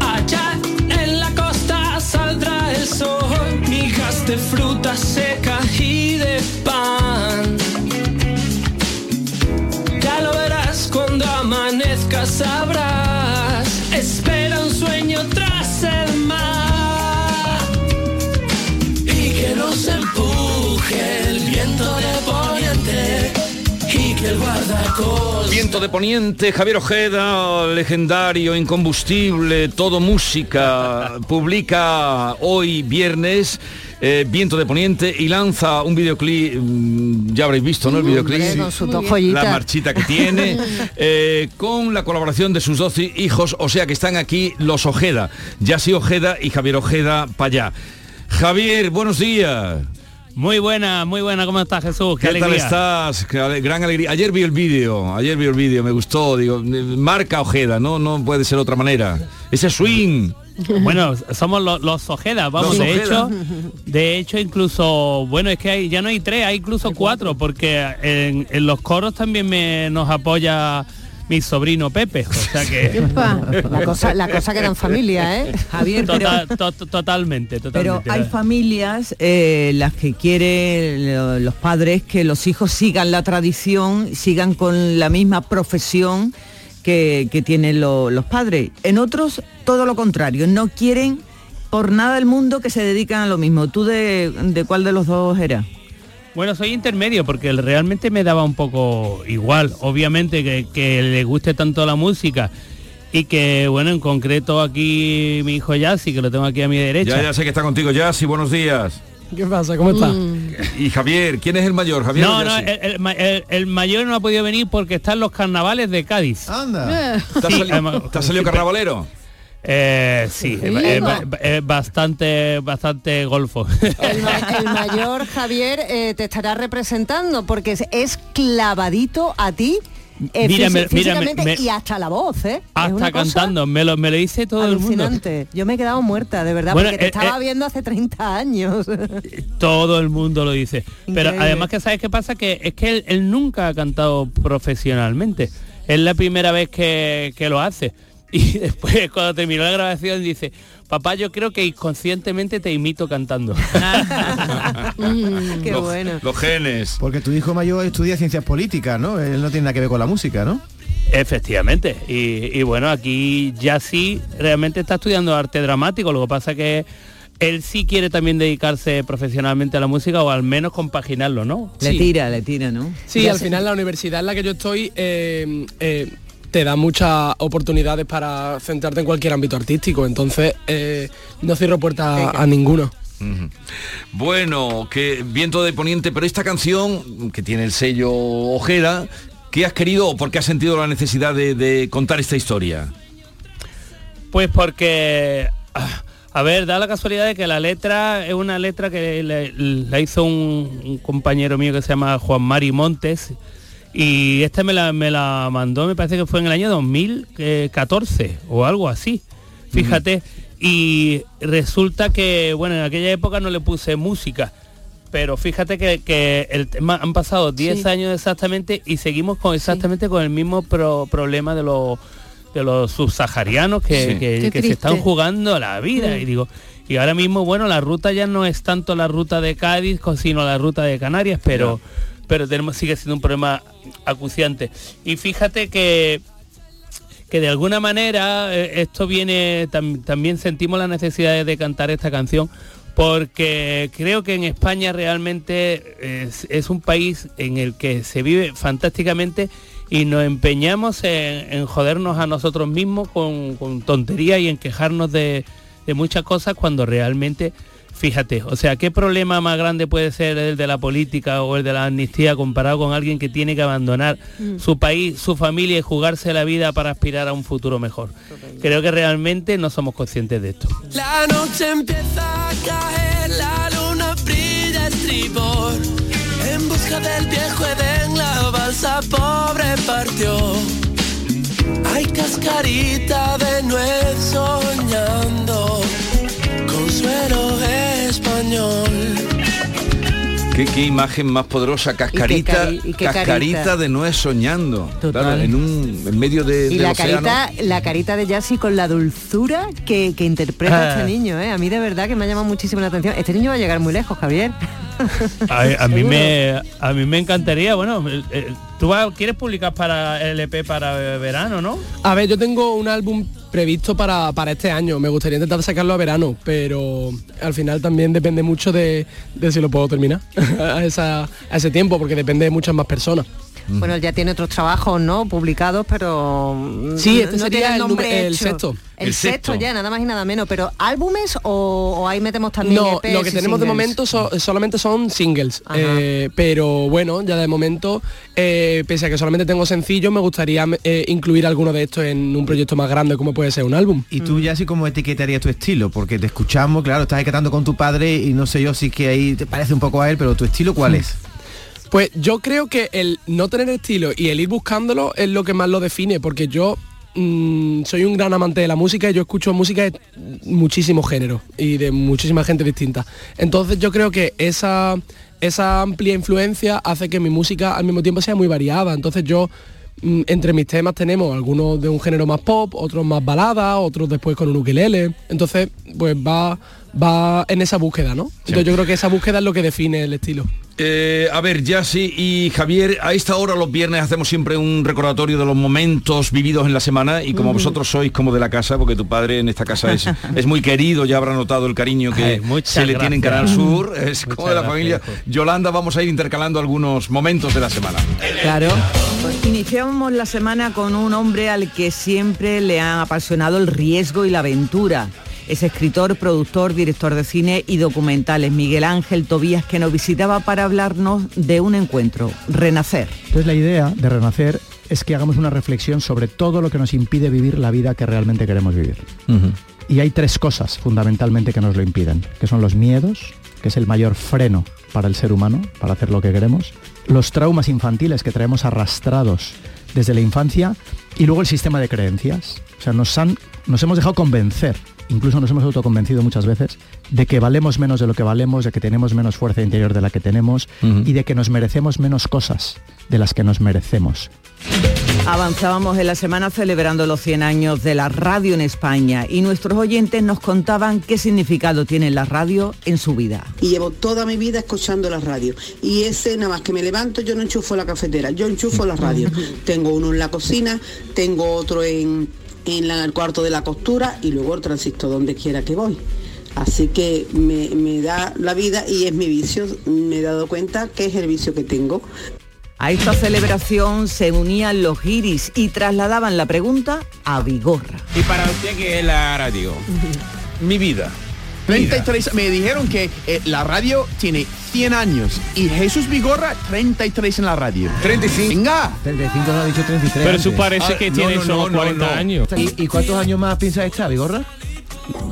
Allá en la costa saldrá el sol, migas de fruta seca y de pan. Ya lo verás cuando amanezca, sabrás. Espera un sueño tras el el viento de poniente y que el guardacostas Viento de Poniente, Javier Ojeda, legendario, incombustible, todo música, publica hoy viernes eh, Viento de Poniente, y lanza un videoclip, mm, ya habréis visto, ¿no? El videoclip. Con dos La marchita que tiene, eh, con la colaboración de sus dos hijos, o sea que están aquí los Ojeda, Yasi Ojeda y Javier Ojeda para allá. Javier, buenos días. Muy buena, muy buena, ¿cómo estás Jesús? ¿Qué, tal estás? Gran alegría. Ayer vi el vídeo, ayer vi el vídeo, me gustó, digo, eh, marca Ojeda, no, no puede ser de otra manera. Ese swing. Bueno, somos los, los Ojeda, vamos, Los de Ojeda. hecho, de hecho incluso, bueno, es que hay, ya no hay tres, hay incluso cuatro, porque en, en los coros también me, nos apoya mi sobrino Pepe, o sea que... La cosa, la cosa queda en familia, ¿eh? Javier, pero- Total- to- to- totalmente, Pero totalmente. hay familias eh, las que quieren lo- los padres que los hijos sigan la tradición, sigan con la misma profesión que, que tienen lo- los padres. En otros, todo lo contrario, no quieren por nada del mundo que se dedican a lo mismo. ¿Tú de, de cuál de los dos eras? Bueno, soy intermedio porque realmente me daba un poco igual. Obviamente que, que le guste tanto la música y que, bueno, en concreto aquí mi hijo Yassi, que lo tengo aquí a mi derecha. Ya, ya sé que está contigo, Yassi, buenos días. ¿Qué pasa? ¿Cómo está? Y Javier, ¿quién es el mayor? Javier No, no, el, el ma- el- el mayor no ha podido venir porque están los carnavales de Cádiz. Anda. ¿Te ha te ha salido carnavalero? Eh, sí, es, es ba- es bastante, bastante golfo. El, ma- el mayor Javier eh, te estará representando porque es, es clavadito a ti. eh, físicamente me- y hasta la voz, ¿eh? Hasta cantando, me lo, me lo dice todo el mundo. Yo me he quedado muerta, de verdad, Bueno, porque te eh, estaba eh, viendo hace 30 años. Todo el mundo lo dice. Pero además que sabes qué pasa, que es que él, él nunca ha cantado profesionalmente. Es la primera vez que, que lo hace. Y después cuando terminó la grabación dice, papá yo creo que inconscientemente te imito cantando. Qué Los- bueno. Los genes. Porque tu hijo mayor estudia ciencias políticas, ¿no? Él no tiene nada que ver con la música, ¿no? Efectivamente. Y, y bueno, aquí ya sí realmente está estudiando arte dramático. Lo que pasa que él sí quiere también dedicarse profesionalmente a la música o al menos compaginarlo, ¿no? Le tira, le tira, ¿no? Sí, Ya al sé. final la universidad en la que yo estoy eh, eh, te da muchas oportunidades para centrarte en cualquier ámbito artístico, entonces eh, no cierro puertas a, a ninguno. Bueno, que viento de poniente, pero esta canción que tiene el sello Ojeda, ¿qué has querido o por qué has sentido la necesidad de, de contar esta historia? Pues porque, ah, a ver, da la casualidad de que la letra es una letra que la hizo un, un compañero mío que se llama Juan Mari Montes y esta me la, me la mandó, me parece que fue en el año 2014 o algo así, fíjate. Y resulta que, bueno, en aquella época no le puse música. Pero fíjate que, que el tema han pasado 10 Sí. años exactamente y seguimos con exactamente con el mismo pro- problema de los de los subsaharianos que, Sí. que- que se están jugando la vida. Mm. Y digo, y ahora mismo, bueno, la ruta ya no es tanto la ruta de Cádiz, sino la ruta de Canarias, pero, pero sigue siendo un problema acuciante. Y fíjate que que de alguna manera eh, esto viene, tam- también sentimos la necesidad de, cantar esta canción porque creo que en España realmente es, un país en el que se vive fantásticamente y nos empeñamos en, jodernos a nosotros mismos con, con tonterías y en quejarnos de, de muchas cosas cuando realmente, fíjate, o sea, ¿qué problema más grande puede ser el de la política o el de la amnistía comparado con alguien que tiene que abandonar Mm. su país, su familia y jugarse la vida para aspirar a un futuro mejor? Creo que realmente no somos conscientes de esto. La noche empieza a caer, la luna brilla estribor. En busca del viejo Edén, la balsa pobre partió. Hay cascarita de nuez soñando, consuelo español. ¿Qué, qué imagen más poderosa, cascarita, cari- y qué cascarita carita. de nuez soñando. Total. Claro, en un en medio de, Y la océano. carita, la carita de Yassi con la dulzura que, que interpreta Ah. este niño, ¿eh? A mí de verdad que me ha llamado muchísimo la atención. Este niño va a llegar muy lejos, Javier. A, a mí me a mí me encantaría, bueno, tú vas- quieres publicar para el LP para eh, verano, ¿no? A ver, yo tengo un álbum previsto para, para este año, me gustaría intentar sacarlo a verano, pero al final también depende mucho de, de si lo puedo terminar a, a ese tiempo, porque depende de muchas más personas. Bueno, ya tiene otros trabajos, ¿no? Publicados, pero mm, Sí, no- este no sería tiene el nombre el sexto. El, El sexto sexto. ya, nada más y nada menos. Pero ¿álbumes o, o ahí metemos también No, EPs lo que tenemos de momento so- solamente son singles. Eh, pero bueno, ya de momento, eh, pese a que solamente tengo sencillos, me gustaría eh, incluir alguno de estos en un proyecto más grande como puede ser un álbum. Y tú ya así como etiquetarías tu estilo, porque te escuchamos, claro, estás cantando con tu padre y no sé yo si es que ahí te parece un poco a él, pero tu estilo cuál es? Pues yo creo que el no tener estilo y el ir buscándolo es lo que más lo define, porque yo mm, soy un gran amante de la música y yo escucho música de muchísimos géneros y de muchísima gente distinta. Entonces yo creo que esa, esa amplia influencia hace que mi música al mismo tiempo sea muy variada. Entonces yo mm, entre mis temas tenemos algunos de un género más pop, otros más balada, otros después con un ukelele. Entonces, pues va, va en esa búsqueda, ¿no? Entonces yo creo que esa búsqueda es lo que define el estilo. Eh, a ver, Yassi y Javier, a esta hora los viernes hacemos siempre un recordatorio de los momentos vividos en la semana y como vosotros sois como de la casa, porque tu padre en esta casa es, es muy querido, ya habrá notado el cariño que Ay, se le tiene en. Canal Sur, es Muchas como de la gracias, familia. Yolanda, vamos a ir intercalando algunos momentos de la semana. Claro. Pues iniciamos la semana con un hombre al que siempre le han apasionado el riesgo y la aventura. Es escritor, productor, director de cine y documentales. Miguel Ángel Tobías que nos visitaba para hablarnos de un encuentro, Renacer. Entonces la idea de Renacer es que hagamos una reflexión sobre todo lo que nos impide vivir la vida que realmente queremos vivir. Y hay tres cosas fundamentalmente que nos lo impiden, que son los miedos, que es el mayor freno para el ser humano, para hacer lo que queremos, los traumas infantiles que traemos arrastrados desde la infancia y luego el sistema de creencias. O sea, nos, han, nos hemos dejado convencer, incluso nos hemos autoconvencido muchas veces, de que valemos menos de lo que valemos, de que tenemos menos fuerza interior de la que tenemos y de que nos merecemos menos cosas de las que nos merecemos. Avanzábamos en la semana celebrando los 100 años de la radio en España y nuestros oyentes nos contaban qué significado tiene la radio en su vida. y llevo toda mi vida escuchando la radio. Y ese, nada más que me levanto, yo no enchufo la cafetera, yo enchufo la radio. tengo uno en la cocina, tengo otro en, en la- el cuarto de la costura y luego el transistor donde quiera que voy. Así que me, me da la vida y es mi vicio. Me he dado cuenta que es el vicio que tengo. A esta celebración se unían los guiris y trasladaban la pregunta a Vigorra. ¿Y para usted qué es la radio? Mi vida. 33, me dijeron que eh, la radio tiene 100 años y Jesús Vigorra 33 en la radio. 35. Venga. 35 no ha dicho 33 Pero eso parece que tiene solo 40 años. ¿Y, y cuántos años más piensa esta, Vigorra?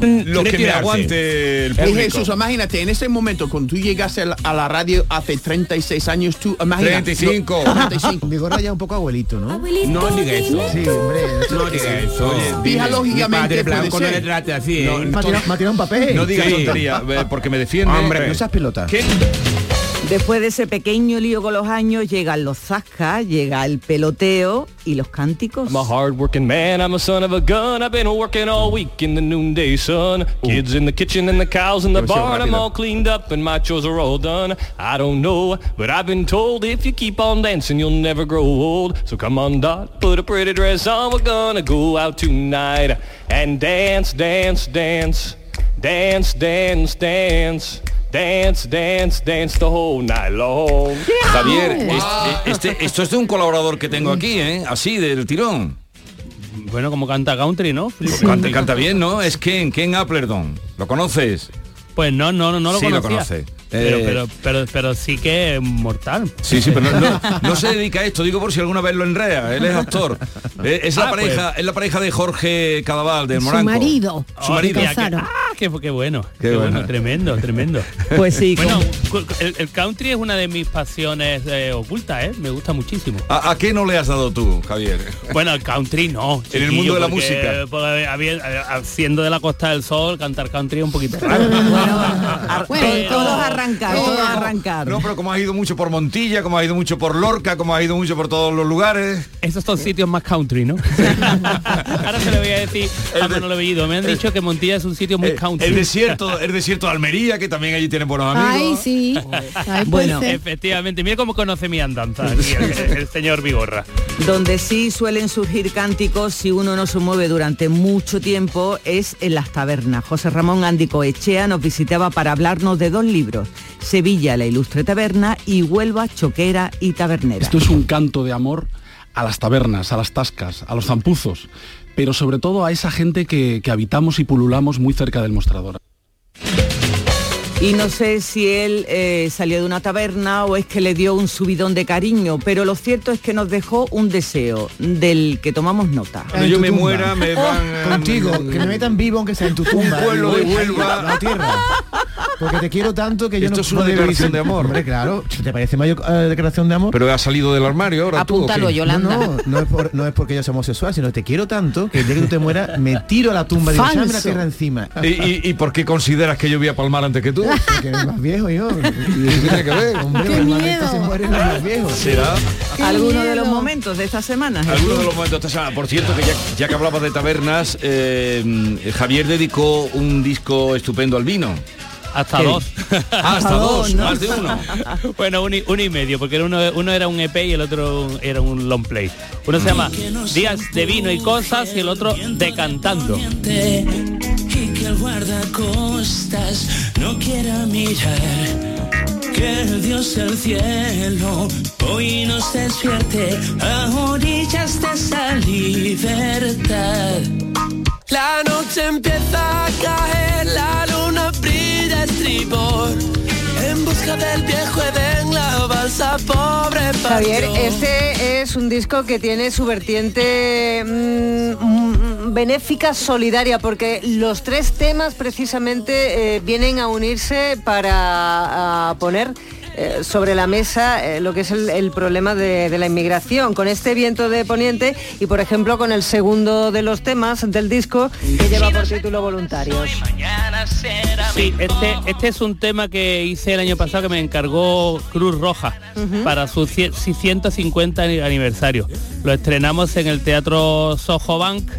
Lo que me aguante el público. Jesús, imagínate, en ese momento, cuando tú llegaste a la, radio hace 36 años, tú imagínate. 35. lo- 35. Vigorra ya un poco abuelito, ¿no? No diga eso. Sí, hombre. No diga eso. Fija lógicamente blanco no le trate así, ¿eh? Me ha tirado- me ha tirado un papel. No digas Sí. tontería, eh, porque me defiende. Hombre, no seas pelota. ¿Qué? Después de ese pequeño lío con los años llegan los zascas, llega el peloteo y los cánticos. I'm a hard-working man, I'm a son of a gun. I've been working all week in the noonday sun. Kids in the kitchen and the cows in the barn. I'm all cleaned up and my chores are all done. I don't know, but I've been told if you keep on dancing, you'll never grow old. So come on, Dot, put a pretty dress on. We're gonna go out tonight and dance, dance, dance, dance, dance, dance. Dance, dance, dance the whole night long. Javier, este, este- esto es de un colaborador que tengo aquí, ¿eh? Así, del tirón. Bueno, como canta country, ¿no? Canta, canta bien, ¿no? Es Ken, Ken Applerdon. ¿Lo conoces? Pues no, no, no lo Sí, lo conoce. Pero, Eh, pero, pero, pero sí que es mortal. Sí, sí, pero no, no- no se dedica a esto, digo por si alguna vez lo enrea, él es actor. Eh, es, la Ah, pareja, pues. es la pareja de Jorge Cadaval, del Su Moranco. marido. Su marido. Qué- bueno. Qué Qué, bueno. bueno. tremendo, tremendo. Pues sí, Bueno, el, el country es una de mis pasiones eh, ocultas, ¿eh? Me gusta muchísimo. ¿A, a qué no le has dado tú, Javier? Bueno, el country no. En el mundo de la porque, música. porque había- haciendo de la Costa del Sol, cantar country es un poquito raro. Bueno, todos arrancar, todos arrancar. No, pero como has ido mucho por Montilla, como has ido mucho por Lorca, como has ido mucho por todos los lugares. Esos son sitios más country, ¿no? Ahora se lo voy a decir a Manolo Bellido. Me han dicho que Montilla es un sitio muy Eh, un El desierto, el desierto de Almería, que también allí tienen buenos amigos. Ay, sí. Ay, Bueno, ser. Efectivamente, mira cómo conoce mi andanza aquí el, el señor Vigorra. Donde sí suelen surgir cánticos si uno no se mueve durante mucho tiempo es en las tabernas. José Ramón Ándico Echea nos visitaba para hablarnos de dos libros, Sevilla, la ilustre taberna y Huelva, choquera y tabernera. Esto es un canto de amor a las tabernas, a las tascas, a los zampuzos, pero sobre todo a esa gente que, que habitamos y pululamos muy cerca del mostrador. Y no sé si él eh, salió de una taberna o es que le dio un subidón de cariño, pero lo cierto es que nos dejó un deseo del que tomamos nota. Cuando yo me muera me van Contigo, que me metan vivo aunque sea en tu tumba. Un pueblo de Huelva. La tierra. Porque te quiero tanto que yo Esto no es una declaración de amor. Hombre, claro. ¿Te parece mayor eh, declaración de amor? Pero ha salido del armario ahora tú. ¿o qué? No, no, no es, por- no es porque yo sea homosexual, sino te quiero tanto que el día que tú te mueras me tiro a la tumba y "Échame la Falso. tierra encima. ¿Y, y, y por qué consideras que yo voy a palmar antes que tú? Porque eres más viejo yo. ¿Qué tiene que ver? Hombre, Qué miedo. se mueren los más viejos. ¿Será? ¿Alguno de los momentos de esta semana? Jesús? Algunos de los momentos de esta semana. Por cierto, que ya, ya que hablabas de tabernas, eh, Javier dedicó un disco estupendo al vino. Hasta ¿Qué? dos. Ah, hasta dos, más de uno. bueno, uno y, uno y medio, porque uno, uno era un EP y el otro era un long play. Uno se llama Días de vino y cosas y el otro Decantando. El guardacostas no quiera mirar. Que el Dios del cielo hoy nos despierte a orillas de esa libertad. La noche empieza a caer, la luna brilla estribor. En busca del viejo Edén, la balsa pobre Javier, este es un disco que tiene su vertiente mm, benéfica solidaria, porque los tres temas precisamente eh, vienen a unirse para a poner eh, sobre la mesa eh, lo que es el, el problema de, de la inmigración. Con este viento de poniente y, por ejemplo, con el segundo de los temas del disco que lleva por título Voluntarios. Sí, este, este es un tema que hice el año pasado que me encargó Cruz Roja para su cie- 150 ani- aniversario. Lo estrenamos en el Teatro Soho Bank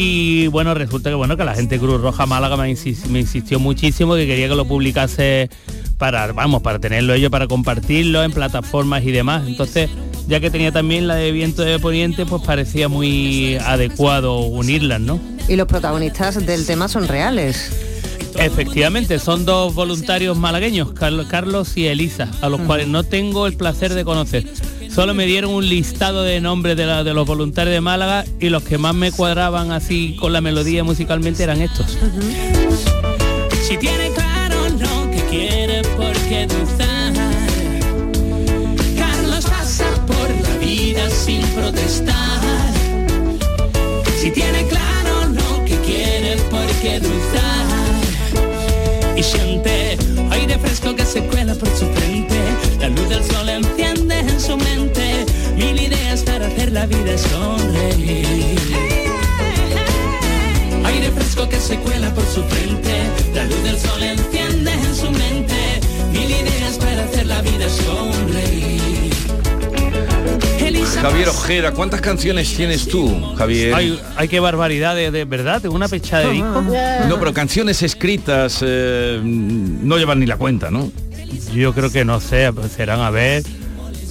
y bueno, resulta que bueno que la gente Cruz Roja Málaga me, insis- me insistió muchísimo que quería que lo publicase para, vamos, para tenerlo ellos, para compartirlo en plataformas y demás. Entonces, ya que tenía también la de Viento de Poniente, pues parecía muy adecuado unirlas, ¿no? Y los protagonistas del tema son reales. Efectivamente, son dos voluntarios malagueños, Carlos, Carlos y Elisa, a los cuales no tengo el placer de conocer. Solo me dieron un listado de nombres de, la- de los voluntarios de Málaga y los que más me cuadraban así con la melodía musicalmente eran estos. Si tiene claro lo que quiere, ¿por qué dudar? Carlos pasa por la vida sin protestar. Si tiene claro lo que quiere, ¿por qué dudar? Y siente aire fresco que se cuela por su frente. La luz del sol enciende en su mente. Mil ideas para hacer la vida sonreír. Aire fresco que se cuela por su frente. La luz del sol enciende en su mente. Mil ideas para hacer la vida sonreír. Javier Ojeda, ¿cuántas canciones tienes tú, Javier? Hay, hay que barbaridad, de, de verdad, tengo una pecha de disco. No, pero canciones escritas eh, no llevan ni la cuenta, ¿no? Yo creo que no sé, serán a ver,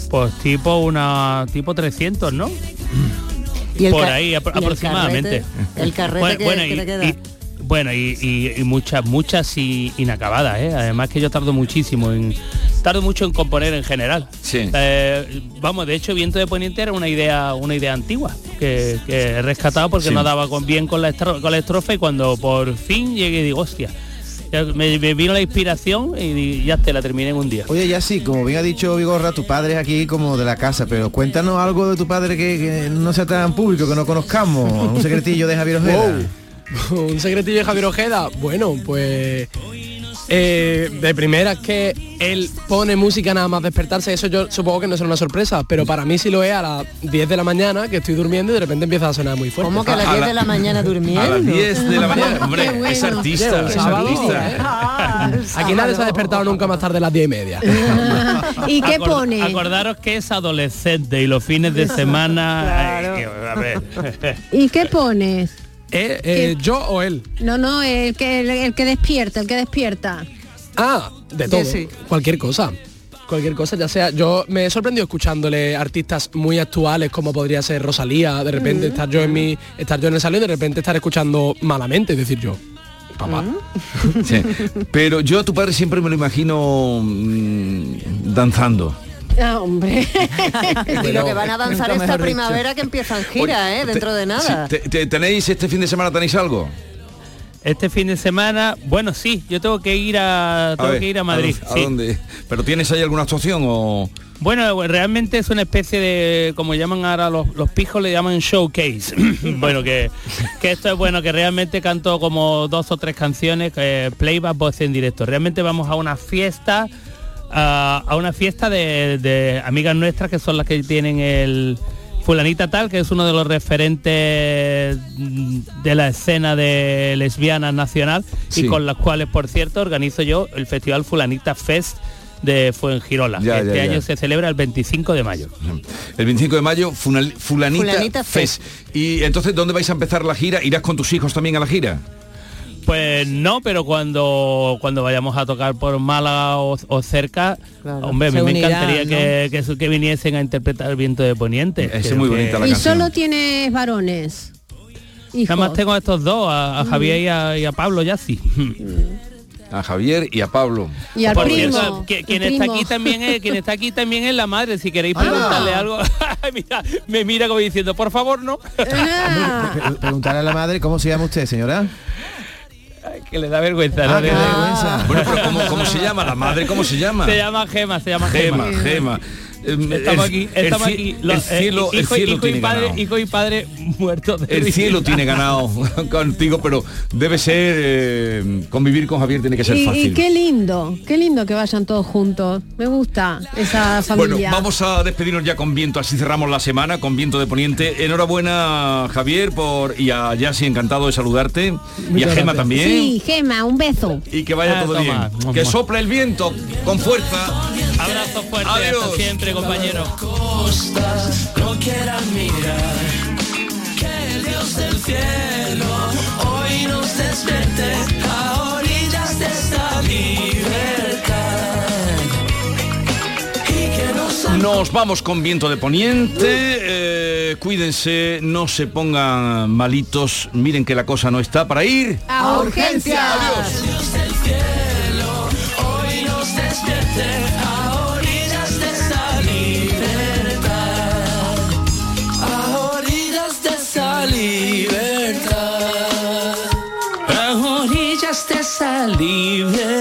pues tipo una, tipo 300, ¿no? Y el Por ahí y apro- el aproximadamente. carrete- el carrete que- que y, te queda. y- bueno, y, y- y muchas, muchas y inacabadas, ¿eh? Además que yo tardo muchísimo en. Tardo mucho en componer en general. Sí. Eh, vamos, de hecho, Viento de Poniente era una idea, una idea antigua que, que he rescatado porque Sí. no daba con, bien con la, estro- con la estrofa y cuando por fin llegué digo, hostia, me, me vino la inspiración y ya te la terminé en un día. Oye, ya sí, como bien ha dicho Vigorra, tu padre es aquí como de la casa, pero cuéntanos algo de tu padre que, que no sea tan público, que no conozcamos, un secretillo de Javier Ojeda. Wow. Un secretillo de Javier Ojeda. Bueno, pues eh, de primera es que él pone música nada más despertarse, eso yo supongo que no es una sorpresa, pero para mí sí lo es a las 10 de la mañana, que estoy durmiendo y de repente empieza a sonar muy fuerte. ¿Cómo que a las 10 de la mañana durmiendo? A las 10 de la mañana, hombre, bueno. es artista, es artista. ¿eh? Ah, Aquí nadie se ha despertado nunca más tarde de las 10 y media. ¿Y qué pone? Acordaros que es adolescente y los fines de semana... Claro. ay, que- a ver. ¿Y qué pones? Eh, eh, ¿Yo o él? No, no, el que, el, el que despierta, el que despierta. Ah, de todo. sí. Cualquier cosa. Cualquier cosa, ya sea. Yo me he sorprendido escuchándole artistas muy actuales como podría ser Rosalía, de repente estar yo en mi. estar yo en el salón y de repente estar escuchando malamente, es decir yo. Papá. Sí. Pero yo a tu padre siempre me lo imagino mm, danzando. Ah, hombre. y lo que van a danzar esta dicho. primavera que empiezan gira, ¿eh? Dentro de nada. Te- te- ¿Tenéis este fin de semana tenéis algo? Este fin de semana, bueno, sí, yo tengo que ir a, tengo ver, que ir a Madrid. ¿A, sí. dónde? ¿Pero tienes ahí alguna actuación o...? Bueno, realmente es una especie de, como llaman ahora los, los pijos, le llaman showcase. bueno, que, que esto es bueno, que realmente canto como dos o tres canciones, eh, playback, voz en directo. Realmente vamos a una fiesta, a, a una fiesta de, de amigas nuestras que son las que tienen el fulanita tal, que es uno de los referentes de la escena de lesbianas nacional Sí. y con las cuales, por cierto, organizo yo el Festival Fulanita Fest de Fuengirola. Ya, que este ya, ya. año se celebra el 25 de mayo. El 25 de mayo, Funal- Fulanita, Fulanita Fest. Y entonces, ¿dónde vais a empezar la gira? ¿Irás con tus hijos también a la gira? Pues no, pero cuando cuando vayamos a tocar por Málaga o, o cerca, hombre, a mí me encantaría ¿no? que, que, viniesen a interpretar el viento de Poniente. es muy que- bonita y solo tienes varones. Nada más tengo a estos dos, a, a. Javier y a, y a Pablo ya sí. A Javier y a Pablo. Y al Por primo, cierto, quien está aquí también es, quien está aquí también es la madre. Si queréis Ah. preguntarle algo, mira, me mira como diciendo, por favor, no. Ah. Pre- Preguntarle a la madre cómo se llama usted, señora. Que le da vergüenza. Ah, ¿no? da vergüenza. Bueno, pero ¿cómo, cómo se llama? ¿La madre cómo se llama? Se llama Gema, se llama Gema. Gema, Gema. Estamos el- aquí, el estamos aquí. El los, eh, cielo, el hijo, cielo hijo tiene y padre, ganado. hijo y padre muertos de El risa. cielo tiene ganado contigo, pero debe ser eh, convivir con Javier tiene que ser Y, y fácil. qué lindo, qué lindo que vayan todos juntos. Me gusta esa Bueno, familia. vamos a despedirnos ya con viento, así cerramos la semana con viento de poniente. Enhorabuena Javier por y a Yasi, encantado de saludarte. y a Gema gracias. también. Sí, Gema, un beso. Y que vaya Ah, todo toma. bien. Que sopla el viento con fuerza. Abrazo fuerte, Adiós. hasta siempre, compañero. costas no quieran mirar. Que el Dios del cielo hoy nos despierte a orillas de esta libertad. Y que nos Nos vamos con viento de poniente. eh, cuídense, no se pongan malitos. Miren que la cosa no está para ir. A urgencias. Dios de